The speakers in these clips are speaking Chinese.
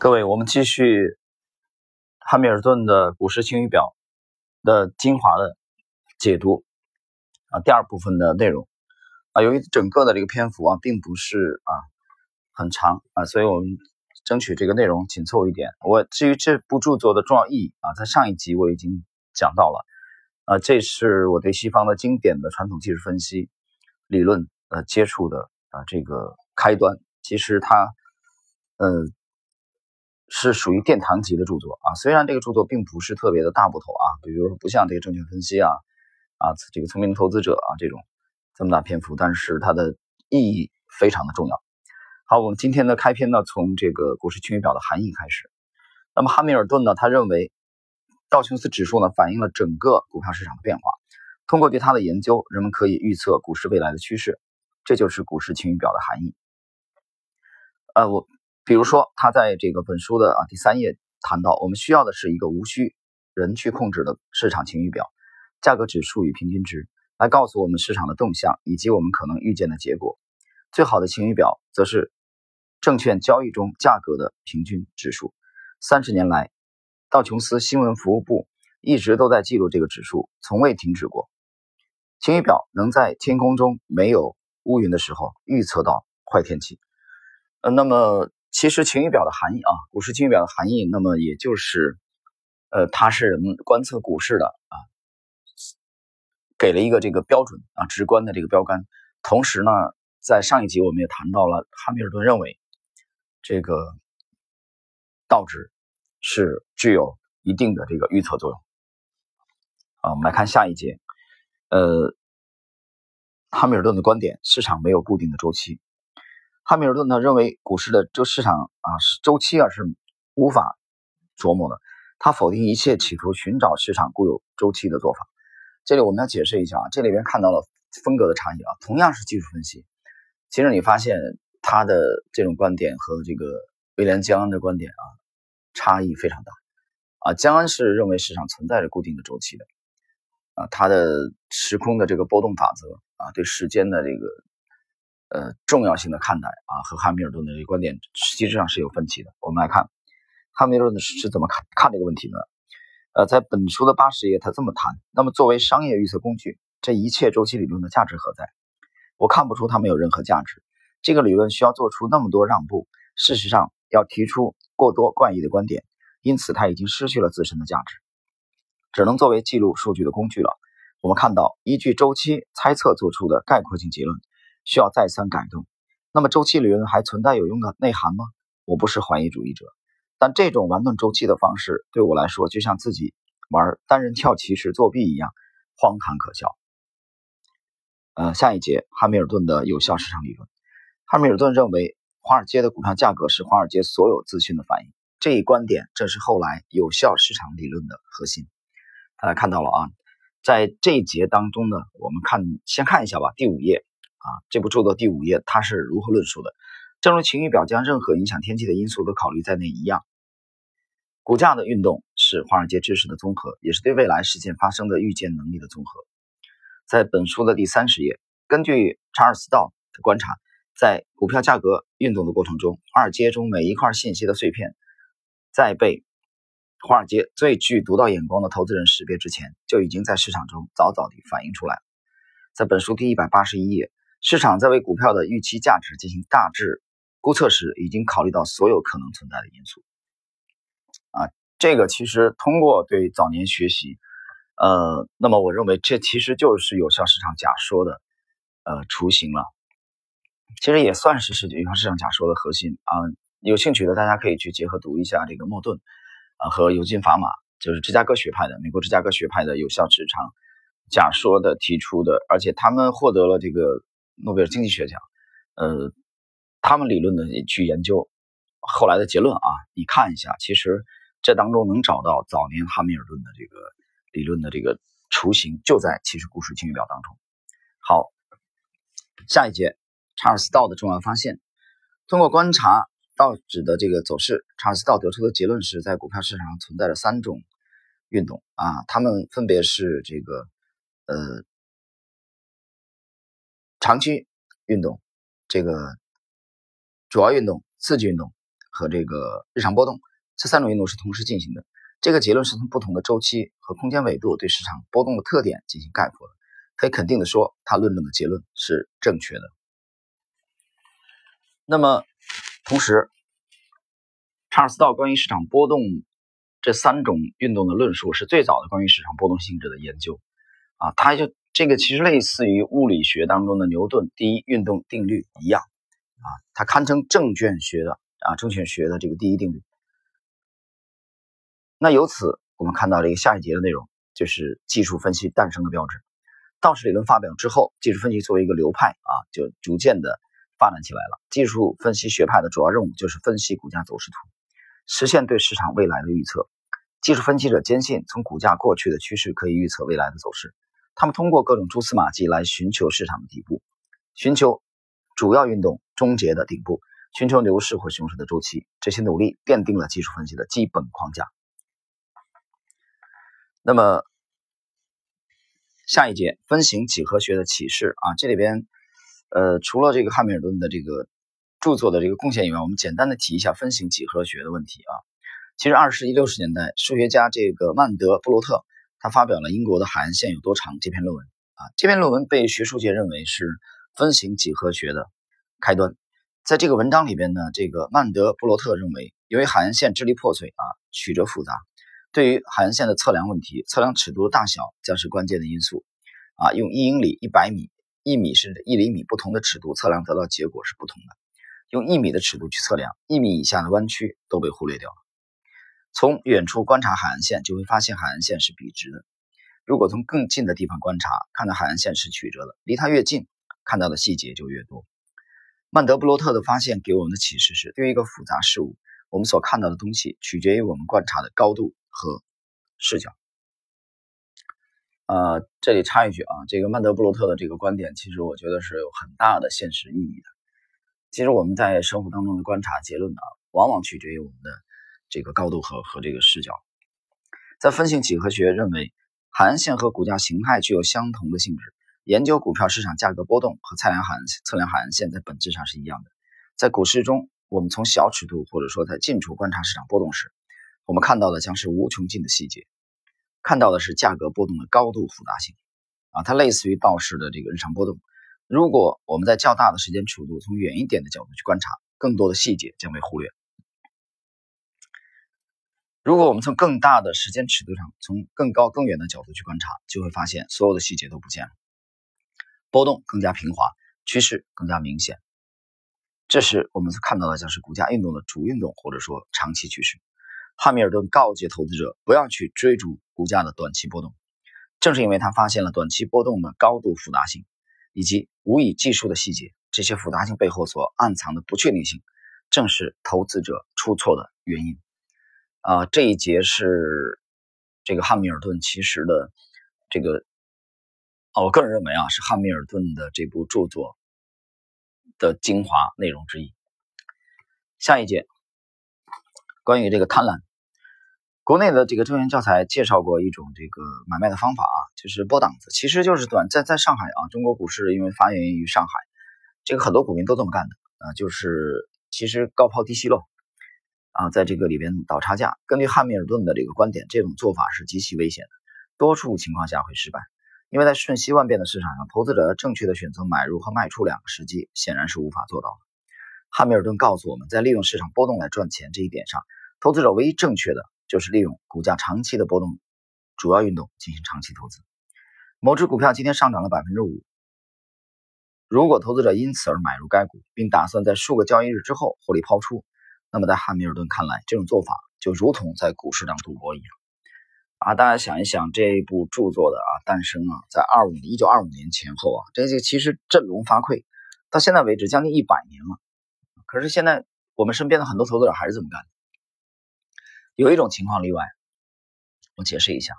各位，我们继续汉密尔顿的股市晴雨表的精华的解读啊，第二部分的内容啊，由于整个的这个篇幅啊，并不是啊很长啊，所以我们争取这个内容紧凑一点。我至于这部著作的重要意义啊，在上一集我已经讲到了啊，这是我对西方的经典的传统技术分析理论呃接触的啊这个开端。其实它嗯。是属于殿堂级的著作啊，虽然这个著作并不是特别的大部头啊，比如说不像这个证券分析啊啊这个聪明的投资者啊这种这么大篇幅，但是它的意义非常的重要。好，我们今天的开篇呢，从这个股市晴雨表的含义开始。那么汉密尔顿呢，他认为道琼斯指数呢反映了整个股票市场的变化，通过对它的研究，人们可以预测股市未来的趋势，这就是股市晴雨表的含义。呃，我。比如说，他在这个本书的啊第三页谈到，我们需要的是一个无需人去控制的市场晴雨表，价格指数与平均值来告诉我们市场的动向以及我们可能预见的结果。最好的晴雨表则是证券交易中价格的平均指数。三十年来，道琼斯新闻服务部一直都在记录这个指数，从未停止过。晴雨表能在天空中没有乌云的时候预测到坏天气。呃，那么。其实晴雨表的含义啊，股市晴雨表的含义，那么也就是，呃，它是人们观测股市的啊，给了一个这个标准啊，直观的这个标杆。同时呢，在上一集我们也谈到了，汉密尔顿认为这个道指是具有一定的这个预测作用。啊，我们来看下一节，呃，汉密尔顿的观点，市场没有固定的周期。汉密尔顿呢认为股市的这市场啊周期啊是无法琢磨的，他否定一切企图寻找市场固有周期的做法。这里我们要解释一下啊，这里边看到了风格的差异啊，同样是技术分析，其实你发现他的这种观点和这个威廉江恩的观点啊差异非常大啊。江恩是认为市场存在着固定的周期的啊，他的时空的这个波动法则啊，对时间的这个。呃，重要性的看待啊，和汉密尔顿的这个观点实际上是有分歧的。我们来看汉密尔顿是怎么看看这个问题呢？呃，在本书的八十页，他这么谈：那么作为商业预测工具，这一切周期理论的价值何在？我看不出它没有任何价值。这个理论需要做出那么多让步，事实上要提出过多怪异的观点，因此它已经失去了自身的价值，只能作为记录数据的工具了。我们看到依据周期猜测做出的概括性结论。需要再三改动。那么周期理论还存在有用的内涵吗？我不是怀疑主义者，但这种玩弄周期的方式对我来说，就像自己玩单人跳棋时作弊一样，荒唐可笑。呃，下一节，汉密尔顿的有效市场理论。汉密尔顿认为，华尔街的股票价格是华尔街所有资讯的反应。这一观点正是后来有效市场理论的核心。大家看到了啊，在这一节当中呢，我们看先看一下吧，第五页。啊，这部著作第五页，它是如何论述的？正如晴雨表将任何影响天气的因素都考虑在内一样，股价的运动是华尔街知识的综合，也是对未来事件发生的预见能力的综合。在本书的第三十页，根据查尔斯道的观察，在股票价格运动的过程中，华尔街中每一块信息的碎片，在被华尔街最具独到眼光的投资人识别之前，就已经在市场中早早地反映出来。在本书第一百八十一页。市场在为股票的预期价值进行大致估测时，已经考虑到所有可能存在的因素。啊，这个其实通过对早年学习，呃，那么我认为这其实就是有效市场假说的呃雏形了。其实也算是是有效市场假说的核心啊。有兴趣的大家可以去结合读一下这个莫顿啊和尤金法玛，就是芝加哥学派的美国芝加哥学派的有效市场假说的提出的，而且他们获得了这个。诺贝尔经济学奖，呃，他们理论的去研究后来的结论啊，你看一下，其实这当中能找到早年汉密尔顿的这个理论的这个雏形，就在其实故事晴雨表当中。好，下一节，查尔斯道的重要发现，通过观察道指的这个走势，查尔斯道得出的结论是在股票市场上存在着三种运动啊，它们分别是这个呃。长期运动，这个主要运动、刺激运动和这个日常波动这三种运动是同时进行的。这个结论是从不同的周期和空间纬度对市场波动的特点进行概括的。可以肯定的说，他论证的结论是正确的。那么，同时，查尔斯道关于市场波动这三种运动的论述是最早的关于市场波动性质的研究啊，他就这个其实类似于物理学当中的牛顿第一运动定律一样啊，它堪称证券学的啊证券学的这个第一定律。那由此我们看到这个下一节的内容，就是技术分析诞生的标志。道氏理论发表之后，技术分析作为一个流派啊，就逐渐的发展起来了。技术分析学派的主要任务就是分析股价走势图，实现对市场未来的预测。技术分析者坚信，从股价过去的趋势可以预测未来的走势。他们通过各种蛛丝马迹来寻求市场的底部，寻求主要运动终结的顶部，寻求牛市或熊市的周期。这些努力奠定了技术分析的基本框架。那么，下一节分形几何学的启示啊，这里边，呃，除了这个汉密尔顿的这个著作的这个贡献以外，我们简单的提一下分形几何学的问题啊。其实二十世纪六十年代，数学家这个曼德布罗特他发表了英国的海岸线有多长这篇论文啊，这篇论文被学术界认为是分形几何学的开端。在这个文章里边呢，这个曼德布罗特认为，由于海岸线支离破碎啊，曲折复杂。对于海岸线的测量问题，测量尺度的大小将是关键的因素。啊，用一英里、一百米、一米甚至一厘米不同的尺度测量，得到结果是不同的。用一米的尺度去测量，一米以下的弯曲都被忽略掉了。从远处观察海岸线，就会发现海岸线是笔直的。如果从更近的地方观察，看到海岸线是曲折的，离它越近，看到的细节就越多。曼德布罗特的发现给我们的启示是：对于一个复杂事物，我们所看到的东西取决于我们观察的高度。和视角，呃，这里插一句啊，这个曼德布罗特的这个观点，其实我觉得是有很大的现实意义的。其实我们在生活当中的观察结论呢，往往取决于我们的这个高度和和这个视角。在分析几何学认为，海岸线和股价形态具有相同的性质，研究股票市场价格波动和测量海岸测量海岸线在本质上是一样的。在股市中，我们从小尺度或者说在近处观察市场波动时，我们看到的将是无穷尽的细节，看到的是价格波动的高度复杂性，啊，它类似于道氏的这个日常波动。如果我们在较大的时间尺度从远一点的角度去观察，更多的细节将被忽略。如果我们从更大的时间尺度上，从更高更远的角度去观察，就会发现所有的细节都不见了，波动更加平滑，趋势更加明显。这时我们所看到的将是股价运动的主运动，或者说长期趋势。汉密尔顿告诫投资者不要去追逐股价的短期波动，正是因为他发现了短期波动的高度复杂性以及无以计数的细节，这些复杂性背后所暗藏的不确定性，正是投资者出错的原因。啊，这一节是这个汉密尔顿其实的这个，啊，我个人认为啊，是汉密尔顿的这部著作的精华内容之一。下一节，关于这个贪婪。国内的这个证券教材介绍过一种这个买卖的方法啊，就是波档子，其实就是短在在上海啊，中国股市因为发源于上海，这个很多股民都这么干的啊，就是其实高抛低吸漏啊，在这个里边倒差价。根据汉密尔顿的这个观点，这种做法是极其危险的，多数情况下会失败，因为在瞬息万变的市场上，投资者正确的选择买入和卖出两个时机显然是无法做到的。汉密尔顿告诉我们在利用市场波动来赚钱这一点上，投资者唯一正确的。就是利用股价长期的波动，主要运动进行长期投资。某只股票今天上涨了百分之五，如果投资者因此而买入该股，并打算在数个交易日之后获利抛出，那么在汉密尔顿看来，这种做法就如同在股市上赌博一样。啊，大家想一想，这部著作的啊诞生啊，在二五一九二五年前后啊，这个其实振聋发聩，到现在为止将近一百年了。可是现在我们身边的很多投资者还是这么干。有一种情况例外，我解释一下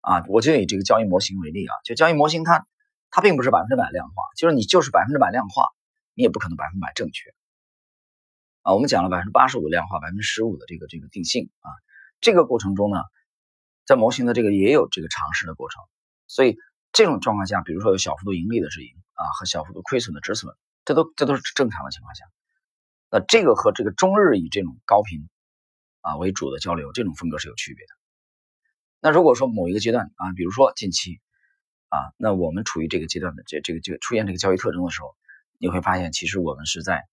啊，我就以这个交易模型为例啊，就交易模型它它并不是百分之百量化，就是你就是百分之百量化，你也不可能百分百正确啊。我们讲了百分之八十五的量化，百分之十五的这个这个定性啊，这个过程中呢，在模型的这个也有这个尝试的过程，所以这种状况下，比如说有小幅度盈利的止盈啊和小幅度亏损的止损，这都这都是正常的情况下。那这个和这个中日以这种高频啊为主的交流，这种风格是有区别的。那如果说某一个阶段啊，比如说近期啊，那我们处于这个阶段的这这个这个出现这个交易特征的时候，你会发现其实我们是在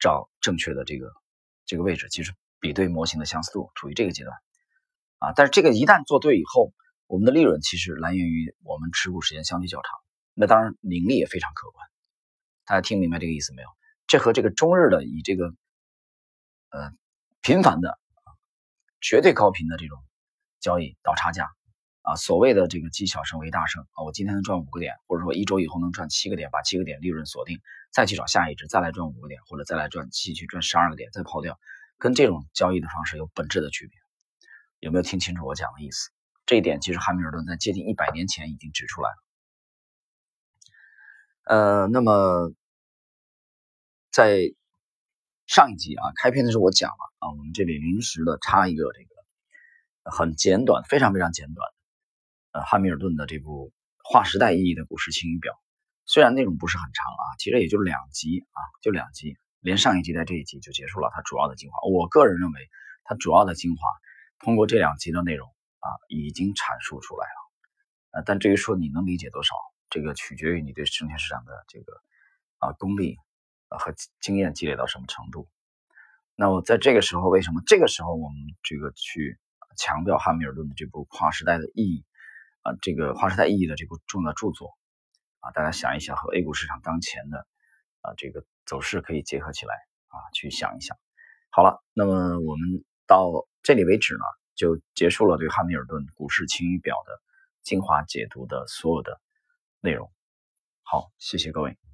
找正确的这个这个位置，其实比对模型的相似度处于这个阶段啊。但是这个一旦做对以后，我们的利润其实来源于我们持股时间相对较长，那当然盈利也非常可观。大家听明白这个意思没有？这和这个中日的以这个呃频繁的绝对高频的这种。交易倒差价啊，所谓的这个积小胜为大胜啊，我今天能赚五个点，或者说一周以后能赚七个点，把七个点利润锁定，再去找下一只，再来赚五个点，或者再来赚继续赚十二个点，再抛掉，跟这种交易的方式有本质的区别。有没有听清楚我讲的意思？这一点其实汉密尔顿在接近一百年前已经指出来了。呃，那么在上一集啊，开篇的时候我讲了啊，我们这里临时的插一个这个。很简短，非常非常简短。呃，汉密尔顿的这部划时代意义的股市晴雨表，虽然内容不是很长啊，其实也就两集啊，就两集，连上一集带这一集就结束了。它主要的精华，我个人认为，它主要的精华通过这两集的内容啊，已经阐述出来了。呃，但至于说你能理解多少，这个取决于你对证券市场的这个啊功力啊和经验积累到什么程度。那么在这个时候，为什么这个时候我们这个去？强调汉密尔顿的这部划时代的意义啊，这个划时代意义的这部重要著作啊，大家想一想，和 A 股市场当前的啊这个走势可以结合起来啊，去想一想。好了，那么我们到这里为止呢，就结束了对汉密尔顿股市晴雨表的精华解读的所有的内容。好，谢谢各位。